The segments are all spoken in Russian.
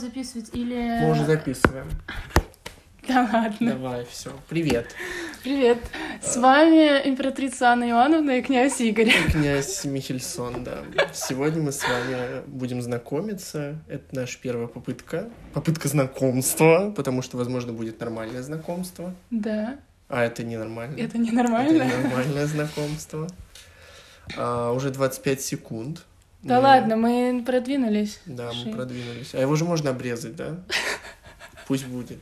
записывать или... Мы уже записываем. Да ладно. Давай, все. Привет. Привет. С вами императрица Анна Ивановна и князь Игорь. Князь Михельсон, да. Сегодня мы с вами будем знакомиться. Это наша первая попытка. Попытка знакомства, потому что, возможно, будет нормальное знакомство. Да. А это ненормально. Это ненормально? Это ненормальное знакомство. А, уже 25 секунд. Да Мы- ладно, мы продвинулись. Да, Ши. мы продвинулись. А его же можно обрезать, да? Пусть будет.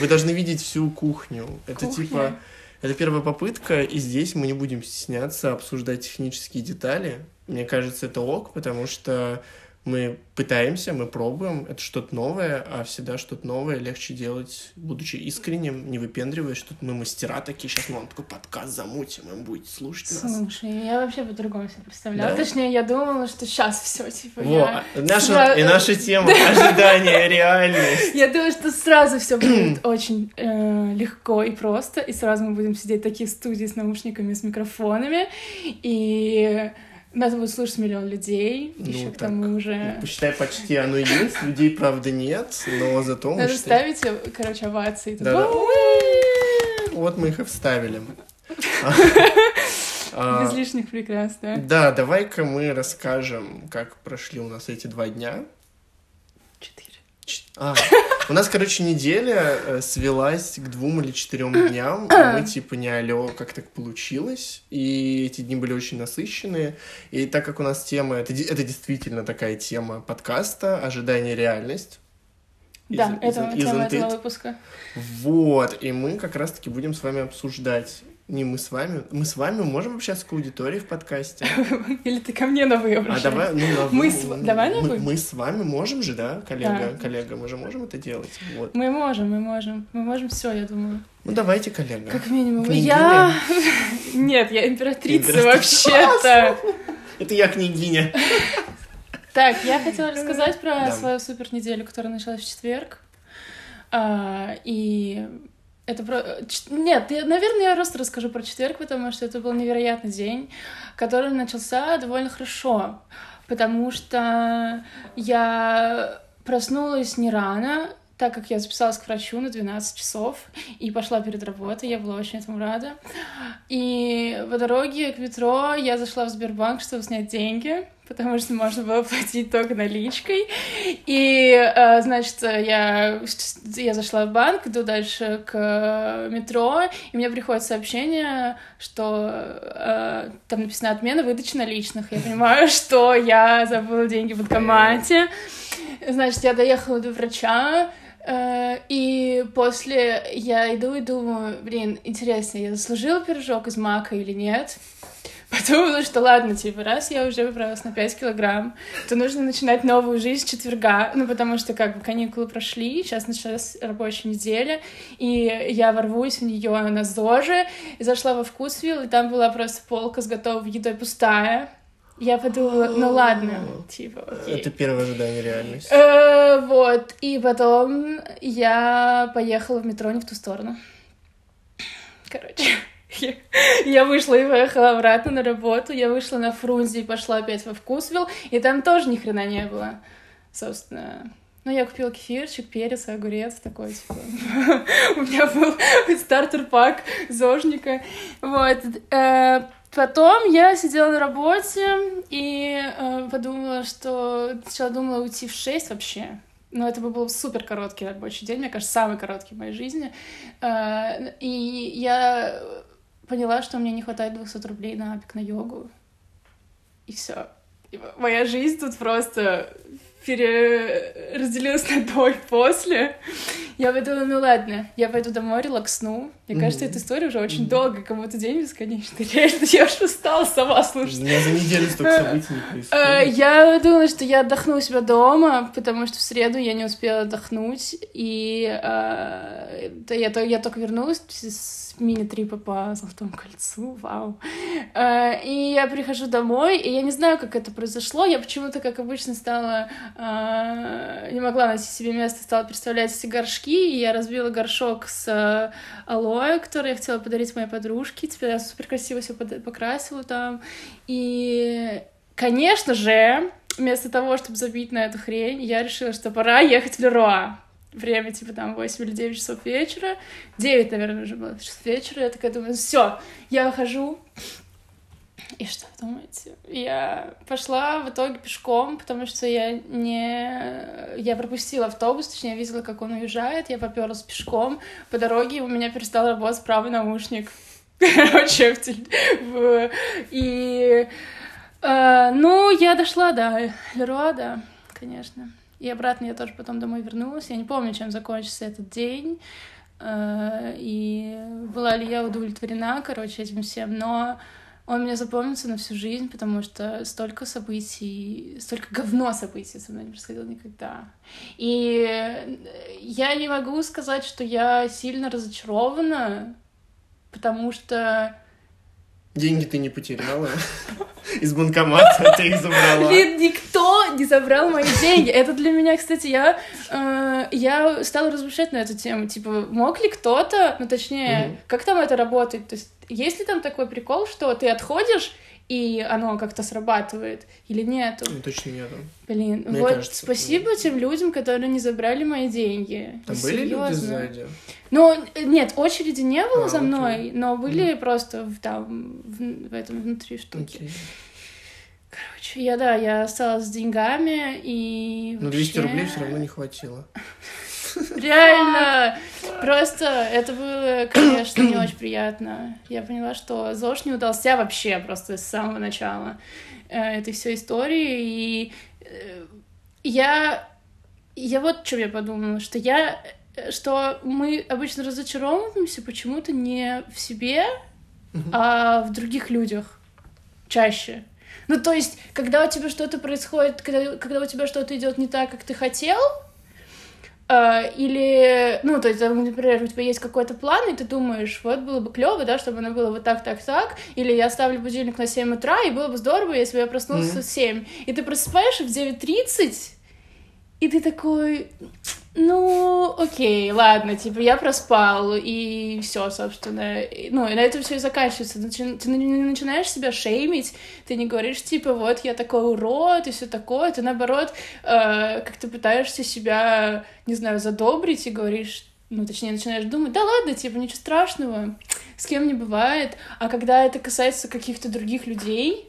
Вы должны видеть всю кухню. Это Кухня. типа... Это первая попытка, и здесь мы не будем стесняться обсуждать технические детали. Мне кажется, это ок, потому что мы пытаемся, мы пробуем, это что-то новое, а всегда что-то новое легче делать, будучи искренним, не выпендриваясь, что мы мастера такие, сейчас мы вам такой подкаст замутим, и будете слушать нас. Слушай, я вообще по-другому себе представляла. Да? Точнее, я думала, что сейчас все, типа, Во, я... наша, сра- и наша тема ожидания, реальность. Я думаю, что сразу все будет очень э, легко и просто, и сразу мы будем сидеть такие в студии с наушниками, с микрофонами, и нас будет слушать миллион людей, Ну, еще к так, тому же... Посчитай, почти оно есть, людей, правда, нет, но зато Надо считаем- ставить, короче, овации. Да, да. Вот мы их и вставили. А, Без лишних прикрас, да? Да, давай-ка мы расскажем, как прошли у нас эти два дня. А, у нас, короче, неделя э, свелась к двум или четырем дням. и Мы типа не алё, как так получилось. И эти дни были очень насыщенные. И так как у нас тема, это, это действительно такая тема подкаста «Ожидание реальность». Да, Из- это из- тема it? этого выпуска. Вот, и мы как раз-таки будем с вами обсуждать. Не мы с вами. Мы с вами можем общаться к аудитории в подкасте. Или ты ко мне новые А обращаешься? давай, ну, на Мы вы, с- ну, давай на мы, вы. мы с вами можем же, да, коллега, Да. коллега, мы же можем это делать. Вот. Мы можем, мы можем. Мы можем все, я думаю. Ну давайте, коллега. Как минимум. Княгиня? Я... Нет, я императрица Императрица. вообще-то. Это я княгиня. Так, я хотела рассказать про Да. свою супер неделю, которая началась в четверг. А, и это про... ч- Нет, я, наверное, я просто расскажу про четверг, потому что это был невероятный день, который начался довольно хорошо, потому что я проснулась не рано, так как я записалась к врачу на 12 часов и пошла перед работой, я была очень этому рада. И по дороге к метро я зашла в Сбербанк, чтобы снять деньги, потому что можно было платить только наличкой. И, э, значит, я, я зашла в банк, иду дальше к метро, и мне приходит сообщение, что э, там написано «отмена выдачи наличных». Я понимаю, что я забыла деньги в банкомате. Значит, я доехала до врача, э, и после я иду и думаю, блин, интересно, я заслужила пирожок из мака или нет? Подумала, что ладно, типа, раз я уже поправилась на 5 килограмм, то нужно начинать новую жизнь с четверга, ну, потому что, как бы, каникулы прошли, сейчас началась рабочая неделя, и я ворвусь в нее на ЗОЖе, и зашла во Вкусвилл, и там была просто полка с готовой едой пустая. Я подумала, ну ладно, типа, окей. Это первое ожидание реальности. Э, Вот, и потом я поехала в метро не в ту сторону. Короче, я, вышла и поехала обратно на работу, я вышла на Фрунзе и пошла опять во Вкусвилл, и там тоже ни хрена не было, собственно. Ну, я купила кефирчик, перец, огурец такой, типа. У меня был стартер-пак зожника. Вот. Э, Потом я сидела на работе и э, подумала, что сначала думала уйти в 6 вообще. Но это бы был супер короткий рабочий день, мне кажется, самый короткий в моей жизни. Э, и я поняла, что мне не хватает 200 рублей на апик на йогу. И все. Моя жизнь тут просто переразделилась на до и после. Я подумала, ну ладно, я пойду домой, релаксну. Мне кажется, эта история уже очень долго, как будто день бесконечный. Реально, я уже устала сама У слушать. меня за неделю столько событий не Э, происходит. Я думала, что я отдохну у себя дома, потому что в среду я не успела отдохнуть, и э, я, то- я только вернулась с мини-трипа по Золотому кольцу, вау. Э, И я прихожу домой, и я не знаю, как это произошло, я почему-то, как обычно, стала, э, не могла найти себе место, стала представлять эти горшки, и я разбила горшок с э, алоэ, который я хотела подарить моей подружке, теперь я супер красиво все покрасила там, и Конечно же, вместо того, чтобы забить на эту хрень, я решила, что пора ехать в Леруа. Время, типа, там, 8 или 9 часов вечера. 9, наверное, уже было часов вечера. Я такая думаю, все, я хожу. И что вы думаете? Я пошла в итоге пешком, потому что я не... Я пропустила автобус, точнее, я видела, как он уезжает, я поперлась пешком. По дороге у меня перестал работать правый наушник. Короче, в... И... Uh, ну, я дошла, да, Леруа, да, конечно. И обратно я тоже потом домой вернулась. Я не помню, чем закончился этот день. Uh, и была ли я удовлетворена, короче, этим всем. Но он мне запомнится на всю жизнь, потому что столько событий, столько говно событий со мной не происходило никогда. И я не могу сказать, что я сильно разочарована, потому что Деньги ты не потеряла. Из банкомата ты их забрала. Блин, никто не забрал мои деньги. Это для меня, кстати, я, э, я стала размышлять на эту тему. Типа, мог ли кто-то, ну точнее, как там это работает? То есть, есть ли там такой прикол, что ты отходишь, и оно как-то срабатывает или нету? Ну, точно нету. Блин, Мне вот кажется, спасибо тем людям, которые не забрали мои деньги. Там были Серьезно. люди сзади? Ну, нет, очереди не было а, за мной, окей. но были mm. просто в, там, в, в этом внутри штуки. Okay. Короче, я, да, я осталась с деньгами, и Ну, 200 рублей все равно не хватило. Реально! Просто это было, конечно, не очень приятно. Я поняла, что ЗОЖ не удался вообще просто с самого начала э, этой всей истории. И э, я... Я вот что я подумала, что я... Что мы обычно разочаровываемся почему-то не в себе, а в других людях чаще. Ну, то есть, когда у тебя что-то происходит, когда, когда у тебя что-то идет не так, как ты хотел, или, ну, то есть, например, у тебя есть какой-то план, и ты думаешь, вот было бы клево, да, чтобы оно было вот так, так, так, или я ставлю будильник на 7 утра, и было бы здорово, если бы я проснулся mm-hmm. в 7. И ты просыпаешься в 9.30, и ты такой, ну, окей, ладно, типа, я проспал, и все, собственно. Ну, и на этом все и заканчивается. Ты не начинаешь себя шеймить, ты не говоришь, типа, вот, я такой урод, и все такое. Ты, наоборот, э, как ты пытаешься себя, не знаю, задобрить и говоришь, ну, точнее, начинаешь думать, да ладно, типа, ничего страшного, с кем не бывает. А когда это касается каких-то других людей,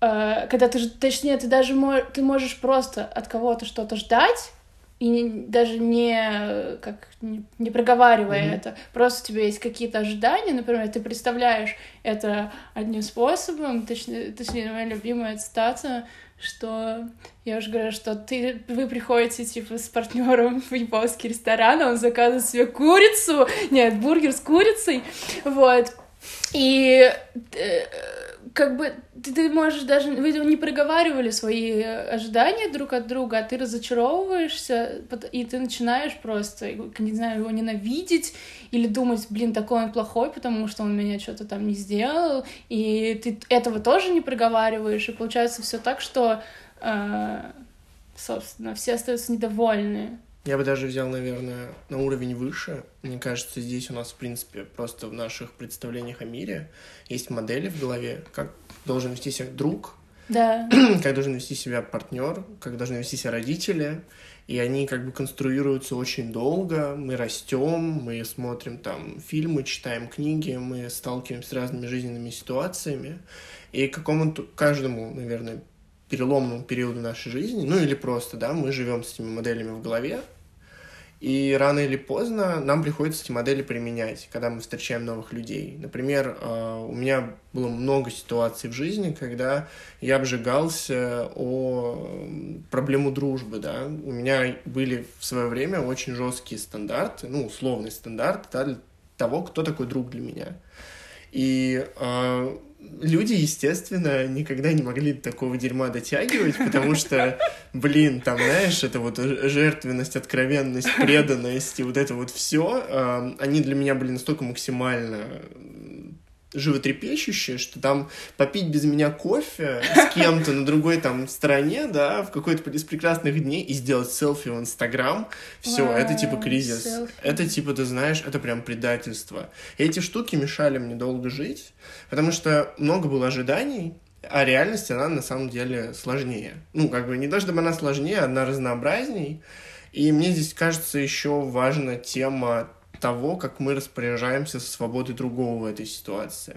э, когда ты, точнее, ты даже мож, ты можешь просто от кого-то что-то ждать, и не, даже не как не, не проговаривая mm-hmm. это, просто у тебя есть какие-то ожидания, например, ты представляешь это одним способом, точнее, точнее моя любимая цитата, что я уже говорю, что ты, вы приходите типа с партнером в японский ресторан, а он заказывает себе курицу, нет, бургер с курицей, вот, и э, как бы ты, ты можешь даже... Вы не проговаривали свои ожидания друг от друга, а ты разочаровываешься, и ты начинаешь просто, не знаю, его ненавидеть или думать, блин, такой он плохой, потому что он меня что-то там не сделал, и ты этого тоже не проговариваешь, и получается все так, что, э, собственно, все остаются недовольны. Я бы даже взял, наверное, на уровень выше. Мне кажется, здесь у нас, в принципе, просто в наших представлениях о мире есть модели в голове, как должен вести себя друг, да. как должен вести себя партнер, как должны вести себя родители. И они как бы конструируются очень долго. Мы растем, мы смотрим там фильмы, читаем книги, мы сталкиваемся с разными жизненными ситуациями. И какому-то каждому, наверное, переломному периоду нашей жизни, ну или просто, да, мы живем с этими моделями в голове, и рано или поздно нам приходится эти модели применять, когда мы встречаем новых людей. Например, э, у меня было много ситуаций в жизни, когда я обжигался о проблему дружбы, да. У меня были в свое время очень жесткие стандарты, ну, условный стандарт, да, для того, кто такой друг для меня. И э, люди, естественно, никогда не могли такого дерьма дотягивать, потому что, блин, там, знаешь, это вот жертвенность, откровенность, преданность и вот это вот все, э, они для меня были настолько максимально животрепещущее, что там попить без меня кофе с кем-то на другой там стороне, да, в какой-то из прекрасных дней и сделать селфи в Инстаграм, все, wow, это типа кризис. Selfie. Это типа, ты знаешь, это прям предательство. И эти штуки мешали мне долго жить, потому что много было ожиданий, а реальность, она на самом деле сложнее. Ну, как бы не то, чтобы она сложнее, она разнообразней. И мне здесь кажется еще важна тема того, как мы распоряжаемся со свободой другого в этой ситуации.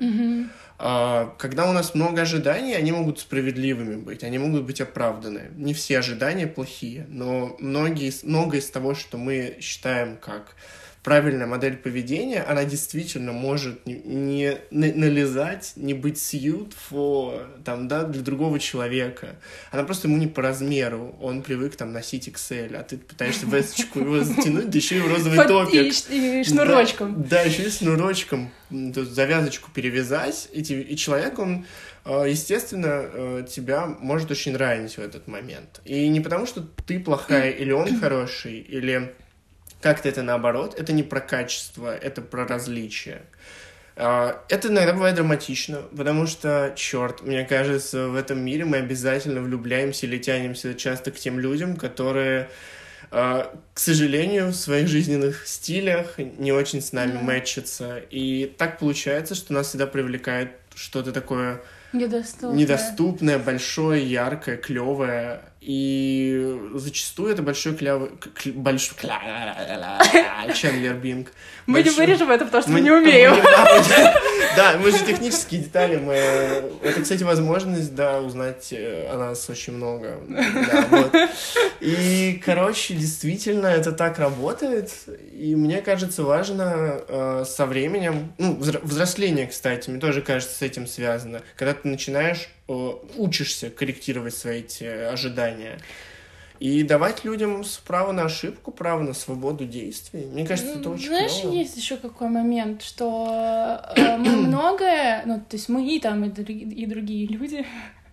А, Когда у нас много ожиданий, они могут справедливыми быть, они могут быть оправданы. Не все ожидания плохие, но многие, многое из того, что мы считаем как правильная модель поведения, она действительно может не, не на- налезать, не быть suit for, там, да, для другого человека. Она просто ему не по размеру. Он привык там носить XL, а ты пытаешься весточку его затянуть, да еще и в розовый топик. и шнурочком. Да, еще и шнурочком. завязочку перевязать. И человек, он, э, естественно, э, тебя может очень ранить в этот момент. И не потому, что ты плохая или он хороший, или как-то это наоборот. Это не про качество, это про различие. А, Это иногда бывает драматично, потому что, черт, мне кажется, в этом мире мы обязательно влюбляемся или тянемся часто к тем людям, которые, а, к сожалению, в своих жизненных стилях не очень с нами мэчатся. И так получается, что нас всегда привлекает что-то такое Недоступно. недоступное, большое, яркое, клевое. И зачастую это большой клявый... к- большой... Чендлер Бинг. Мы не Большой- вырежем это, потому что мы мы- не умеем. Да, мы- же технические детали. Мы... Это, кстати, возможность, да, узнать э, о нас очень много. Да, вот. И, короче, действительно, это так работает. И мне кажется, важно э, со временем... Ну, взро- взросление, кстати, мне тоже кажется, с этим связано. Когда ты начинаешь, учишься корректировать свои эти ожидания. И давать людям право на ошибку, право на свободу действий. Мне кажется, это очень Знаешь, клево. есть еще какой момент, что э, мы многое, ну, то есть мы и там, и, други- и другие люди,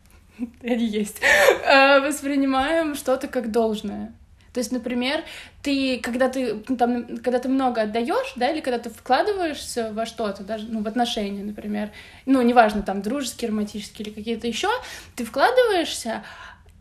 они есть, э, воспринимаем что-то как должное. То есть, например, ты, когда ты, ну, там, когда ты много отдаешь, да, или когда ты вкладываешься во что-то, даже, ну, в отношения, например, ну, неважно, там, дружеские, романтические или какие-то еще, ты вкладываешься,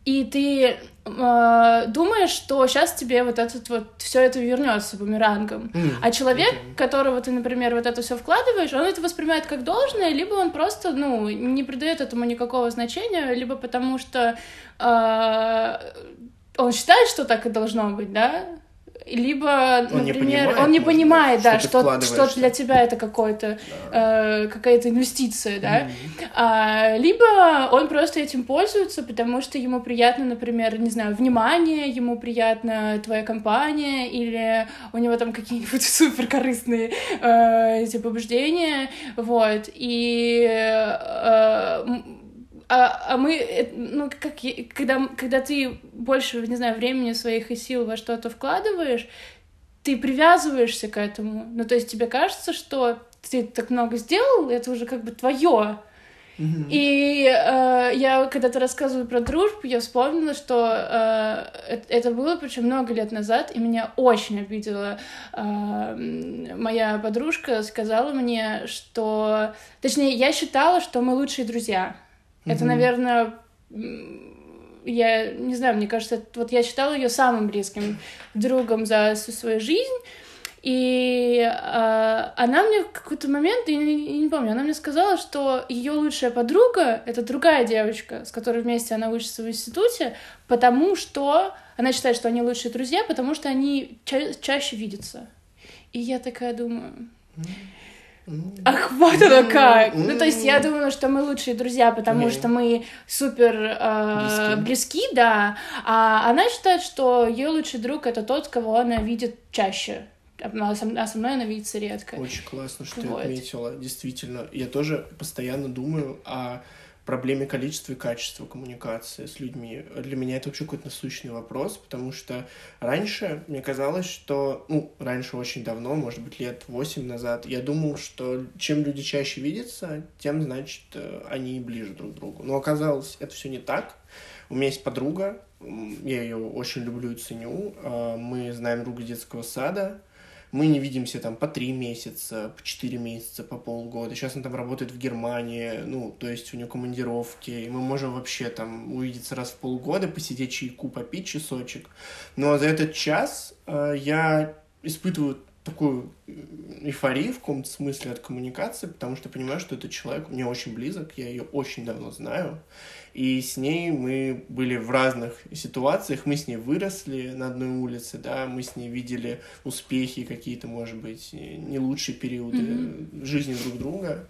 и ты э, думаешь, что сейчас тебе вот этот вот все это вернется бумерангом. М, А человек, окей. которого ты, например, вот это все вкладываешь, он это воспринимает как должное, либо он просто, ну, не придает этому никакого значения, либо потому что э, он считает, что так и должно быть, да, либо, Он не например, понимает, он не понимает, да, что что, что для тебя это какой-то э, какая-то инвестиция, да, Мгм. а, либо он просто этим пользуется, потому что ему приятно, например, не знаю, внимание, ему приятна твоя компания, или у него там какие-нибудь супер корыстные э, эти побуждения, вот, и э, а, а мы, э, ну, как, когда, когда ты больше, не знаю, времени своих и сил во что-то вкладываешь, ты привязываешься к этому. Ну, то есть тебе кажется, что ты так много сделал, это уже как бы твое. И э, я когда-то рассказываю про дружбу, я вспомнила, что э, это было причем много лет назад, и меня очень обидела э, моя подружка, сказала мне, что... Точнее, я считала, что мы лучшие друзья. Это, Мгм. наверное, я не знаю, мне кажется, это- вот я считала ее самым близким другом за всю свою жизнь. И э, она мне в какой-то момент, я не, я не помню, она мне сказала, что ее лучшая подруга это другая девочка, с которой вместе она учится в институте, потому что она считает, что они лучшие друзья, потому что они ча- чаще видятся. И я такая думаю, М. Ах, вот оно как! М. Ну, то есть я думала, что мы лучшие друзья, потому что мы супер э, Близки. близки, да. А она считает, что ее лучший друг это тот, кого она видит чаще. А со, а со мной она видится редко. Очень классно, что Вот. ты отметила. Действительно, я тоже постоянно думаю о проблеме количества и качества коммуникации с людьми. Для меня это вообще какой-то насущный вопрос, потому что раньше мне казалось, что, ну, раньше очень давно, может быть, лет восемь назад, я думал, что чем люди чаще видятся, тем, значит, э, они ближе друг к другу. Но оказалось, это все не так. У меня есть подруга, я ее очень люблю и ценю. э, Мы знаем друга детского сада. Мы не видимся там по три месяца, по четыре месяца, по полгода. Сейчас он там работает в Германии, ну, то есть у него командировки, и мы можем вообще там увидеться раз в полгода, посидеть чайку, попить часочек. Но за этот час э, я испытываю такую эйфорию в каком-то смысле от коммуникации, потому что понимаю, что этот человек мне очень близок, я ее очень давно знаю, и с ней мы были в разных ситуациях, мы с ней выросли на одной улице, да, мы с ней видели успехи какие-то, может быть, не лучшие периоды mm-hmm. жизни друг друга,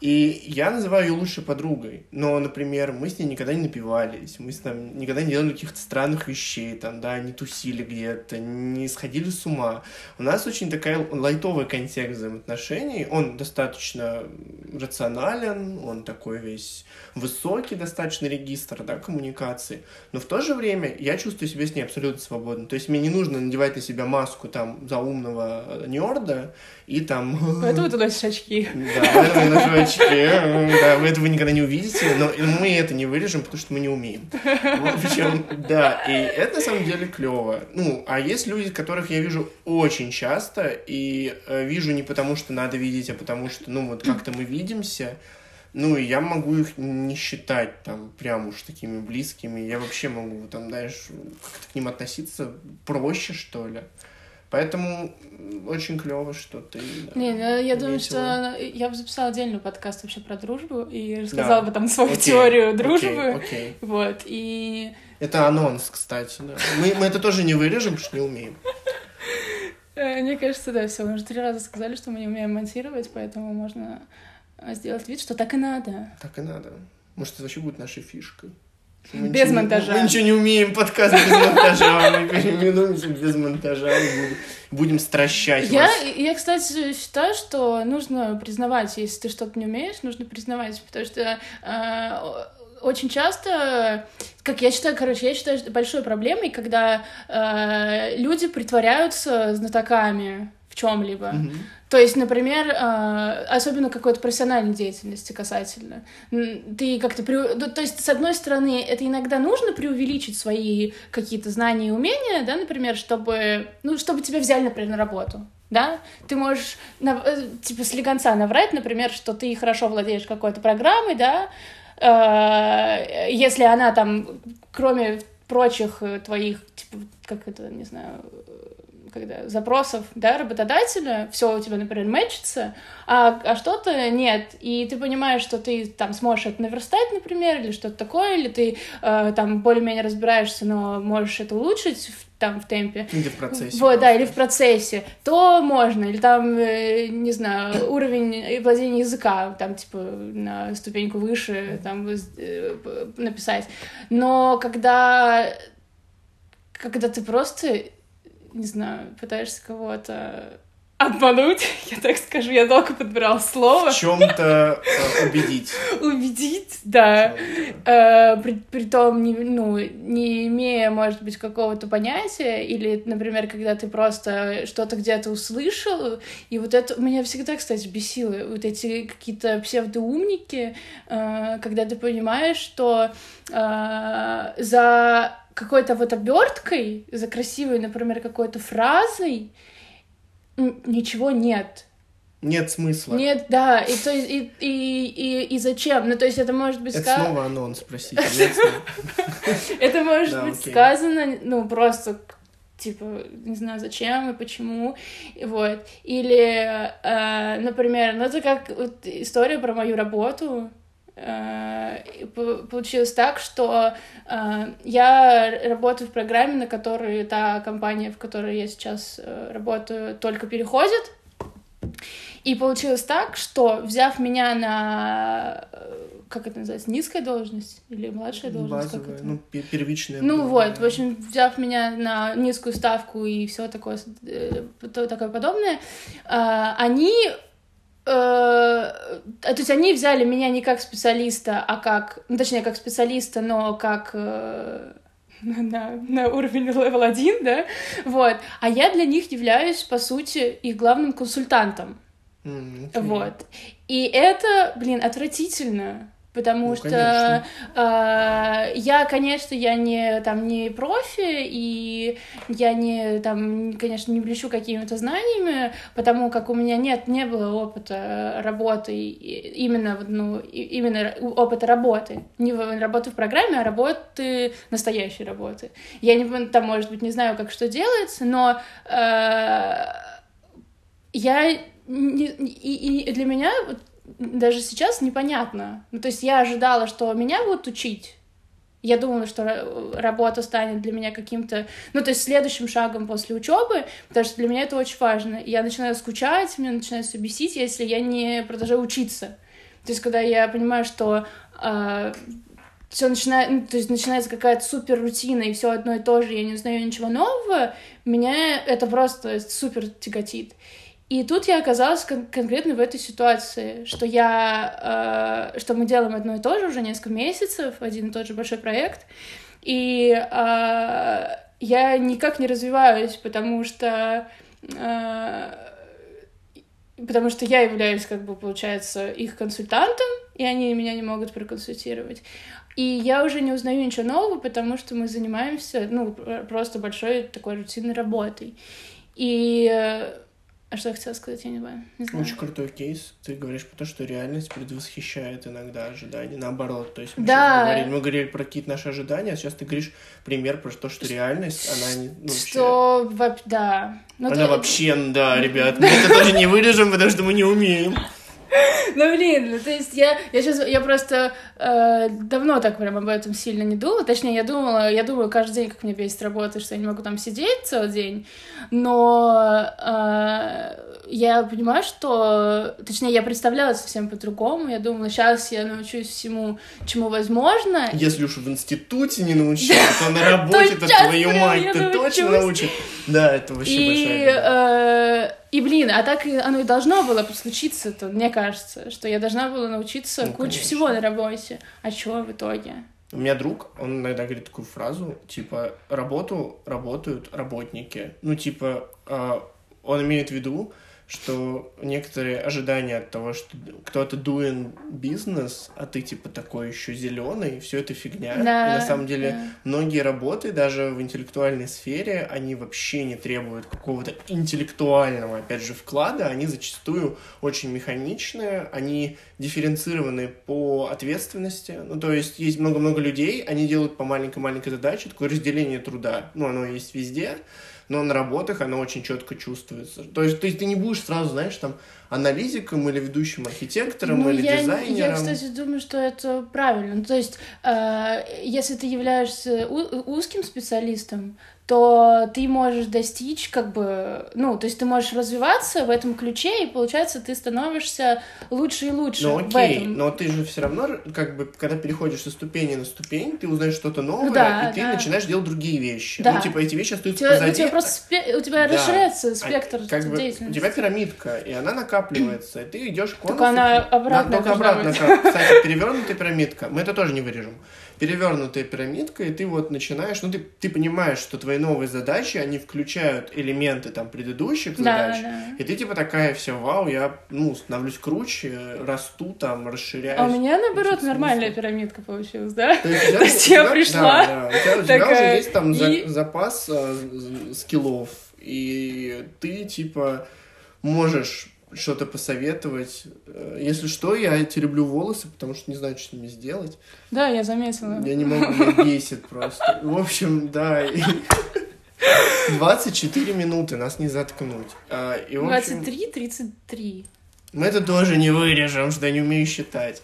и я называю ее лучшей подругой. Но, например, мы с ней никогда не напивались, мы с ней никогда не делали каких-то странных вещей, там, да, не тусили где-то, не сходили с ума. У нас очень такая лайтовая контекст взаимоотношений. Он достаточно рационален, он такой весь высокий достаточно регистр, да, коммуникации. Но в то же время я чувствую себя с ней абсолютно свободно. То есть мне не нужно надевать на себя маску там заумного нерда и там... Поэтому ты носишь очки. Да, поэтому я ношу очки. Да, вы этого никогда не увидите, но мы это не вырежем, потому что мы не умеем. В общем, да, и это на самом деле клево. Ну, а есть люди, которых я вижу очень часто, и э, вижу не потому, что надо видеть, а потому что, ну, вот как-то мы видимся, ну, и я могу их не считать там прям уж такими близкими. Я вообще могу там, знаешь, как-то к ним относиться проще, что ли. Поэтому очень клево, что ты. Да, не, ну, я думаю, что я бы записала отдельный подкаст вообще про дружбу и рассказала да. бы там свою окей, теорию дружбы. Окей, окей. Вот. И. Это анонс, кстати, да. Мы, мы это тоже не вырежем, потому что не умеем. Э, мне кажется, да, все. Мы уже три раза сказали, что мы не умеем монтировать, поэтому можно сделать вид, что так и надо. Так и надо. Может, это вообще будет нашей фишкой. Мы без монтажа. Мы ничего не умеем, подкаст без монтажа. Мы переименуемся без монтажа и будем стращать я, вас. Я, кстати, считаю, что нужно признавать, если ты что-то не умеешь, нужно признавать, потому что э, очень часто, как я считаю, короче, я считаю большой проблемой, когда э, люди притворяются знатоками чем-либо. Mm-hmm. То есть, например, а, особенно какой-то профессиональной деятельности касательно, ты как-то... Ну, то есть, с одной стороны, это иногда нужно преувеличить свои какие-то знания и умения, да, например, чтобы, ну, чтобы тебя взяли, например, на работу, да, ты можешь, э, типа, с легонца наврать, например, что ты хорошо владеешь какой-то программой, да, а, если она там, кроме прочих э, твоих, типа, как это, не знаю, когда запросов, да, работодателя, все у тебя, например, мэчится, а, а что-то нет, и ты понимаешь, что ты там сможешь это наверстать, например, или что-то такое, или ты э, там более-менее разбираешься, но можешь это улучшить в, там в темпе. Или в процессе. Вот, да, или в процессе, то можно, или там, э, не знаю, уровень владения языка, там, типа, на ступеньку выше, там, э, написать. Но когда когда ты просто не знаю, пытаешься кого-то обмануть, я так скажу, я долго подбирала слово. В чем-то э, убедить. Убедить, да. Э, при, при том, не, ну, не имея, может быть, какого-то понятия, или, например, когда ты просто что-то где-то услышал, и вот это меня всегда, кстати, бесило, вот эти какие-то псевдоумники, э, когда ты понимаешь, что за какой-то вот оберткой, за красивой, например, какой-то фразой ничего нет. Нет смысла. Нет, да, и то есть, и, и, и, и зачем? Ну, то есть это может быть сказано... Это снова анонс, простите. Это может быть сказано, ну, просто типа, не знаю, зачем и почему, вот. Или, э, например, ну, это как вот история про мою работу, получилось так, что э, я работаю в программе, на которой та компания, в которой я сейчас э, работаю, только переходит. И получилось так, что взяв меня на как это называется, низкая должность или младшая должность? Базовая, как это? ну, первичная. Ну вот, в общем, взяв меня на низкую ставку и все такое, такое подобное, они Э, то есть они взяли меня не как специалиста, а как, ну, точнее, как специалиста, но как э, на, на уровень level 1, да, вот, а я для них являюсь, по сути, их главным консультантом, mm, okay. вот, и это, блин, отвратительно, потому ну, что э, я, конечно, я не там не профи и я не там, конечно, не блещу какими-то знаниями, потому как у меня нет не было опыта работы именно ну именно опыта работы не работы в программе, а работы настоящей работы. Я не там может быть не знаю, как что делается, но э, я не, и, и для меня даже сейчас непонятно. Ну, то есть я ожидала, что меня будут учить. Я думала, что работа станет для меня каким-то, ну, то есть следующим шагом после учебы, потому что для меня это очень важно. Я начинаю скучать, меня начинает все бесить, если я не продолжаю учиться. То есть, когда я понимаю, что э, все начинает, ну, то есть начинается какая-то супер рутина и все одно и то же, я не узнаю ничего нового, меня это просто супер тяготит. И тут я оказалась кон- конкретно в этой ситуации, что я, э, что мы делаем одно и то же уже несколько месяцев, один и тот же большой проект, и э, я никак не развиваюсь, потому что э, потому что я являюсь, как бы, получается, их консультантом, и они меня не могут проконсультировать. И я уже не узнаю ничего нового, потому что мы занимаемся, ну, просто большой такой рутинной работой. И а что я хотела сказать, я не знаю. Не знаю. Очень крутой кейс. Ты говоришь про то, что реальность предвосхищает иногда ожидания. Наоборот, то есть мы да. говорили, мы говорили про какие-то наши ожидания, а сейчас ты говоришь пример про то, что реальность, она не... Ну, что, вообще... да. Но ну, она ты... вообще, да, ребят, мы это тоже не вырежем, потому что мы не умеем. Ну, блин, ну, то есть я, я сейчас, я просто э, давно так прям об этом сильно не думала, точнее, я думала, я думаю каждый день, как мне бесит работа, что я не могу там сидеть целый день, но э, я понимаю, что, точнее, я представляла совсем по-другому, я думала, сейчас я научусь всему, чему возможно. Если уж в институте не научилась, то на работе-то твою мать, ты точно научишь. Да, это вообще большая и, блин, а так оно и должно было случиться, то мне кажется, что я должна была научиться ну, куче всего на работе. А чего в итоге? У меня друг, он иногда говорит такую фразу, типа, работу работают работники. Ну, типа, э, он имеет в виду, что некоторые ожидания от того, что кто-то doing бизнес, а ты типа такой еще зеленый, все это фигня. Да, и на самом деле да. многие работы, даже в интеллектуальной сфере, они вообще не требуют какого-то интеллектуального, опять же, вклада. Они зачастую очень механичные, они дифференцированы по ответственности. Ну, то есть есть много-много людей, они делают по маленькой-маленькой задаче, такое разделение труда. Ну, оно есть везде но на работах оно очень четко чувствуется. То есть, то есть ты не будешь сразу, знаешь, там, аналитиком или ведущим архитектором ну, или я, дизайнером. Я, кстати, думаю, что это правильно. Ну, то есть, э, если ты являешься узким специалистом, то ты можешь достичь, как бы, ну, то есть ты можешь развиваться в этом ключе, и получается, ты становишься лучше и лучше. Ну окей, в этом. но ты же все равно, как бы, когда переходишь со ступени на ступень, ты узнаешь что-то новое, да, и ты да. начинаешь делать другие вещи. Да. Ну, типа, эти вещи остаются у тебя, позади. У тебя просто спе... у тебя да. расширяется спектр как бы, У тебя пирамидка, и она накапливается, и ты идешь к Только она обратно. Да, только обратно. Кстати, перевернутая пирамидка. Мы это тоже не вырежем перевернутая пирамидка, и ты вот начинаешь, ну, ты, ты понимаешь, что твои новые задачи, они включают элементы там предыдущих задач, да. и ты типа такая вся, вау, я, ну, становлюсь круче, расту там, расширяюсь. А у меня, наоборот, нормальная пирамидка получилась, да? То есть, То есть я пришла... Да, да. У тебя, у тебя уже есть там и... запас а, скиллов, и ты, типа, можешь что-то посоветовать. Э, если что, я тереблю волосы, потому что не знаю, что с ними сделать. Да, я заметила. Я не могу, меня бесит просто. В общем, да. 24 минуты, нас не заткнуть. А, и, общем, 23, 33. Мы это тоже не вырежем, что я не умею считать.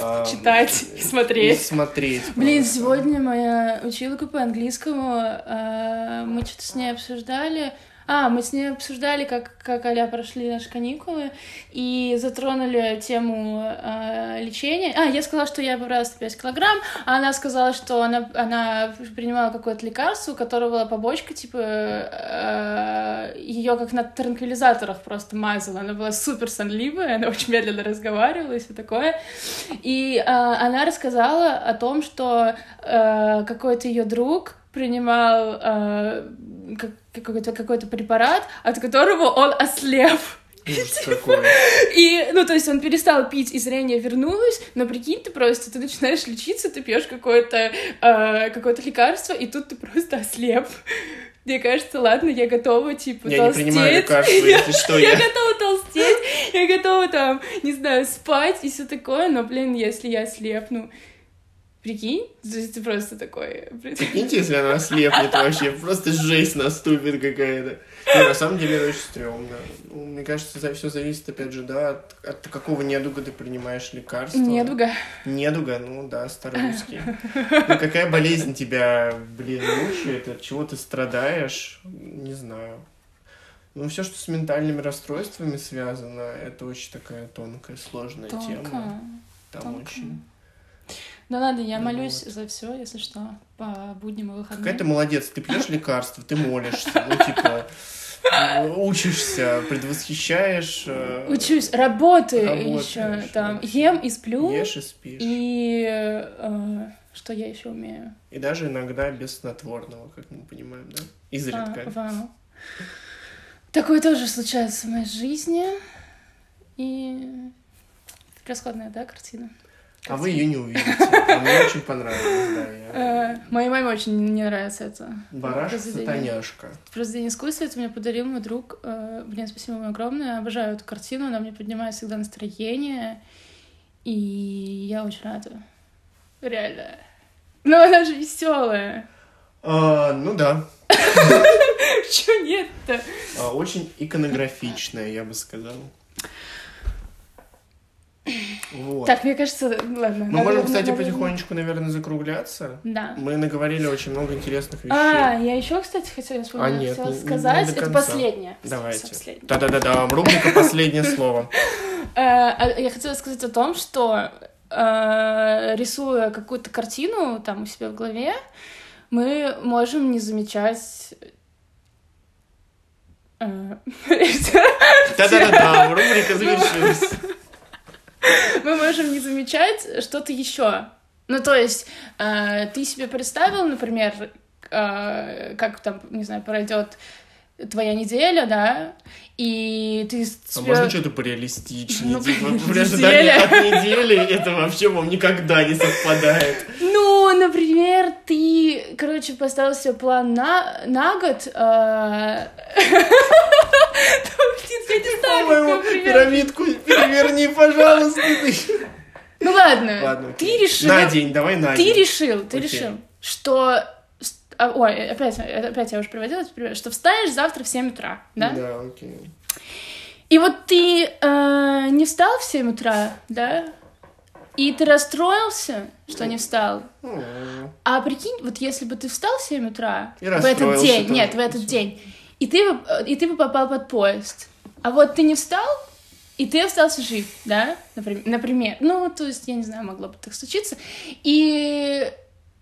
А, Читать и смотреть. И смотреть. Блин, сегодня моя училка по английскому, а, мы что-то с ней обсуждали, а, мы с ней обсуждали, как, как Аля прошли наши каникулы, и затронули тему э, лечения. А, я сказала, что я поправила 105 килограмм, а она сказала, что она, она принимала какое-то лекарство, у которого была побочка, типа, э, ее как на транквилизаторах просто мазала. Она была супер сонливая, она очень медленно разговаривала и все такое. И э, она рассказала о том, что э, какой-то ее друг принимал э, какой-то какой препарат, от которого он ослеп. И, ну, то есть он перестал пить, и зрение вернулось, но прикинь, ты просто, ты начинаешь лечиться, ты пьешь какое-то э, какое-то лекарство, и тут ты просто ослеп. Мне кажется, ладно, я готова, типа, я толстеть. Я не принимаю лекарства, если что. Я готова толстеть, я готова, там, не знаю, спать и все такое, но, блин, если я слепну, Прикинь, то есть ты просто такой... Прикиньте, если она ослепнет вообще, просто жесть наступит какая-то. Не, на самом деле это очень стрёмно. Ну, Мне кажется, за все зависит, опять же, да, от, от какого недуга ты принимаешь лекарства. Недуга. Недуга, ну да, старорусский. Ну какая болезнь тебя, блин, мучает, от чего ты страдаешь, не знаю. Ну, все, что с ментальными расстройствами связано, это очень такая тонкая, сложная Тонко. тема. Там Тонко. очень. Да ладно, я Ну молюсь вот. за все, если что, по будням и выходным. Какая ты молодец, ты пьешь лекарства, ты молишься, ну, типа, э, учишься, предвосхищаешь, э, Учусь, работаю Работаешь, еще, там, ем и сплю. ешь и спишь. И э, что я еще умею? И даже иногда без снотворного, как мы понимаем, да? Изредка. А, вау. Такое тоже случается в моей жизни. И превосходная, да, картина? А вы ее не увидите. А мне очень понравилось, да. Э, моей маме очень не нравится это. Бараш произведение. сатаняшка. Произведение искусства это мне подарил мой друг. Э, Блин, спасибо ему огромное. Обожаю эту картину, она мне поднимает всегда настроение. И я очень рада. Реально. Но она же веселая. А, ну да. Чего нет-то? А, очень иконографичная, я бы сказал. Вот. Так, мне кажется, ладно. Мы можем, кстати, надо- потихонечку, наверное, закругляться. Да. Мы наговорили очень много интересных вещей. А, я еще, кстати, хотела, вспомнила, А, нет, хотела не- не сказать. до это последнее. Давайте. Да-да-да, рубрика «Последнее слово». Э, а Я хотела сказать о том, что э, рисуя какую-то картину там у себя в голове, мы можем не замечать... э, Да-да-да, рубрика завершилась. Мы можем не замечать что-то еще. Ну, то есть, э, ты себе представил, например, э, как там, не знаю, пройдет твоя неделя, да, и ты А можно что-то пореалистичнее? Ну, Типа, неделя. от недели это вообще вам никогда не совпадает. Ну, например, ты, короче, поставил себе план на, на год. я не знаю, пирамидку переверни, пожалуйста. ты. Ну ладно, ты решил... На день, давай на Ты день. решил, ты решил, что... а, Ой, опять, опять я уже приводила этот пример, что встанешь завтра в 7 утра, да? Да, окей. И вот ты э, не встал в 7 утра, да? И ты расстроился, что не встал. А прикинь, вот если бы ты встал в 7 утра И в этот день, тоже. нет, в этот день, и ты, и ты бы попал под поезд, а вот ты не встал, и ты остался жив, да, например, например. Ну, то есть, я не знаю, могло бы так случиться. И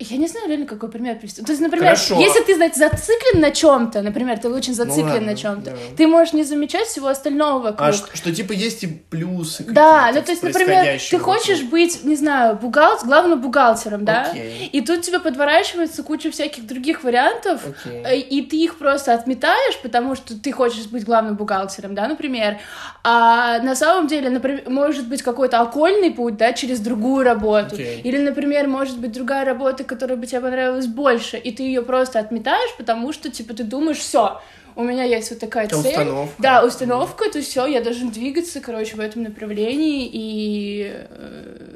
я не знаю реально, какой пример привести. То есть, например, Хорошо. если ты, знаете, зациклен на чем-то, например, ты очень зациклен ладно, на чем-то, да. ты можешь не замечать всего остального вокруг. А что, что, типа есть и плюсы Да, ну то есть, например, ты хочешь вокруг? быть, не знаю, бухгалтер, главным бухгалтером, да? Окей. И тут тебе подворачивается куча всяких других вариантов, Окей. э, и ты их просто отметаешь, потому что ты хочешь быть главным бухгалтером, да, например. А на самом деле, например, может быть какой-то окольный путь, да, через другую работу. Окей. Или, например, может быть другая работа, которая бы тебе понравилась больше, и ты ее просто отметаешь, потому что, типа, ты думаешь, все, у меня есть вот такая Это цель. установка. Да, установка, то все, я должен двигаться, короче, в этом направлении, и э,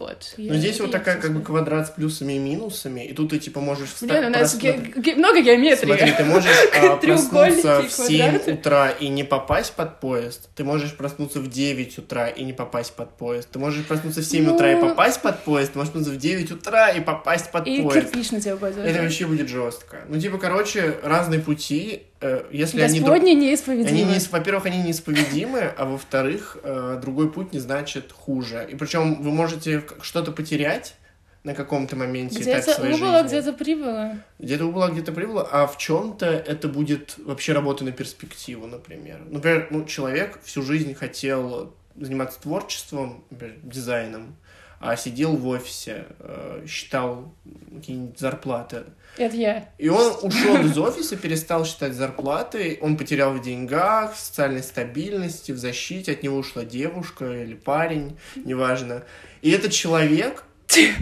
вот. Но здесь вот такая как бы квадрат с плюсами и минусами, и тут ты типа можешь встать... Блин, у нас ге- ге- много геометрии. Смотри, ты можешь а, проснуться в 7 квадраты. утра и не попасть под поезд. Ты можешь проснуться в 9 утра и не попасть под поезд. Ты можешь проснуться в 7 Ну- утра и попасть под поезд. Ты можешь проснуться в 9 утра и попасть под И поезд. кирпич на тебя упадет. Это вообще будет жестко. Ну, типа, короче, разные пути. Э, если они... Господне Они неисповедимы. не, во-первых, они неисповедимы, а во-вторых, э, другой путь не значит хуже. И причем вы можете что-то потерять на каком-то моменте этапе Где-то своей убыло, жизни. где-то прибыло. Где-то убыло, где-то прибыло, а в чем-то это будет вообще работа на перспективу, например. Например, ну, человек всю жизнь хотел заниматься творчеством, например, дизайном, а сидел в офисе, э, считал какие-нибудь зарплаты. Это я. И он ушел из офиса, перестал считать зарплаты, он потерял в деньгах, в социальной стабильности, в защите, от него ушла девушка или парень, неважно. И этот человек,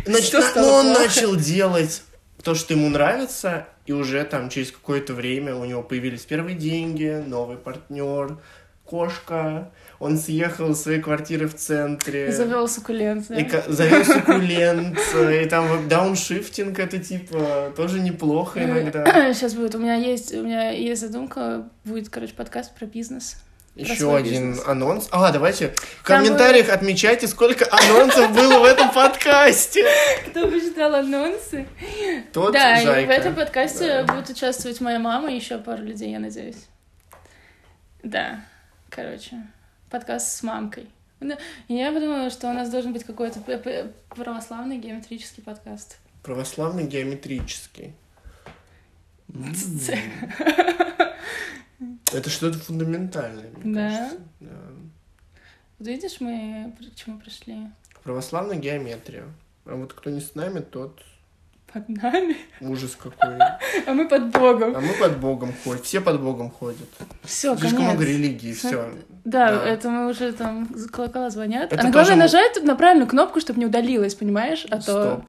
нач- стало ну, он плохо? начал делать то, что ему нравится, и уже там через какое-то время у него появились первые деньги, новый партнер, кошка, он съехал из своей квартиры в центре. Завел суккулент, да? И завел суккулент, и там дауншифтинг, это типа тоже неплохо иногда. Сейчас будет, у меня есть, у меня есть задумка, будет, короче, подкаст про бизнес. Еще один бизнес. анонс. А, давайте в Там, э, комментариях отмечайте, сколько анонсов было в этом подкасте. Кто почитал анонсы? Тот да, и в этом подкасте будет участвовать моя мама и еще пару людей, я надеюсь. Да, короче, подкаст с мамкой. Ну, я подумала, что у нас должен быть какой-то православный геометрический подкаст. Православный геометрический. Это что-то фундаментальное, мне Да? кажется. Да. Вот видишь, мы к чему пришли? Православная геометрия. А вот кто не с нами, тот Под нами, ужас какой. а мы под Богом. А мы под Богом ходим. Все под Богом ходят. Все, Слишком много конец. религий, все. Да, Да. это мы уже там колокола звонят. Это а главное тоже нажать на правильную кнопку, чтобы не удалилось, понимаешь? А то Стоп.